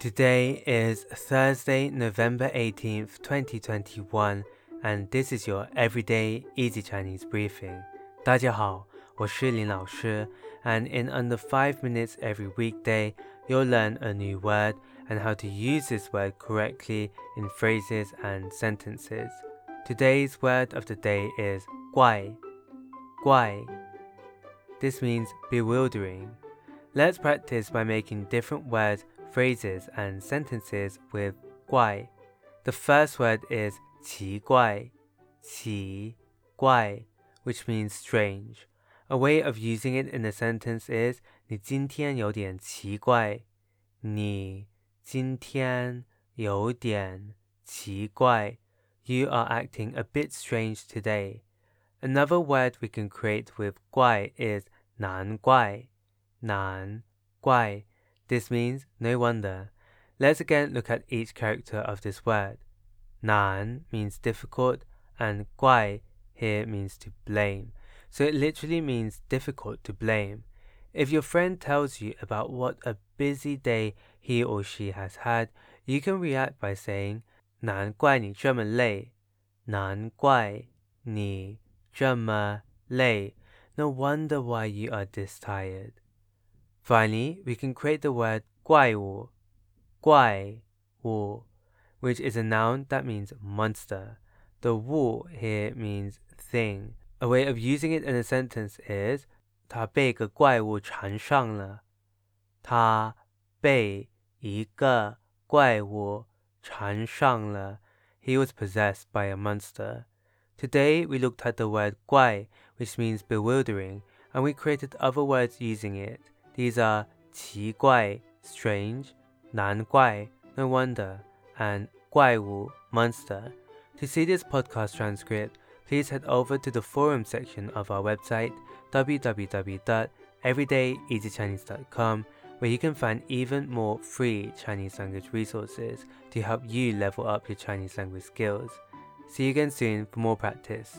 Today is Thursday, November 18th, 2021, and this is your everyday easy Chinese briefing. 大家好，我是林老师, and in under 5 minutes every weekday, you'll learn a new word and how to use this word correctly in phrases and sentences. Today's word of the day is 怪,怪. This means bewildering. Let's practice by making different words phrases and sentences with 怪. The first word is 奇怪,奇怪, which means strange. A way of using it in a sentence is 你今天有点奇怪。你今天有点奇怪。You are acting a bit strange today. Another word we can create with 怪 is 难怪,难怪. This means no wonder. Let's again look at each character of this word. Nan means difficult and guai here means to blame. So it literally means difficult to blame. If your friend tells you about what a busy day he or she has had, you can react by saying, 难怪你这么累。难怪你这么累。No wonder why you are this tired. Finally, we can create the word 怪物,怪物, which is a noun that means monster. The 物 here means thing. A way of using it in a sentence is 他被个怪物缠上了。他被一个怪物缠上了。He was possessed by a monster. Today we looked at the word 怪, which means bewildering, and we created other words using it. These are 奇怪 strange, 难怪 no wonder, and 怪物 monster. To see this podcast transcript, please head over to the forum section of our website www.everydayeasychinese.com where you can find even more free Chinese language resources to help you level up your Chinese language skills. See you again soon for more practice.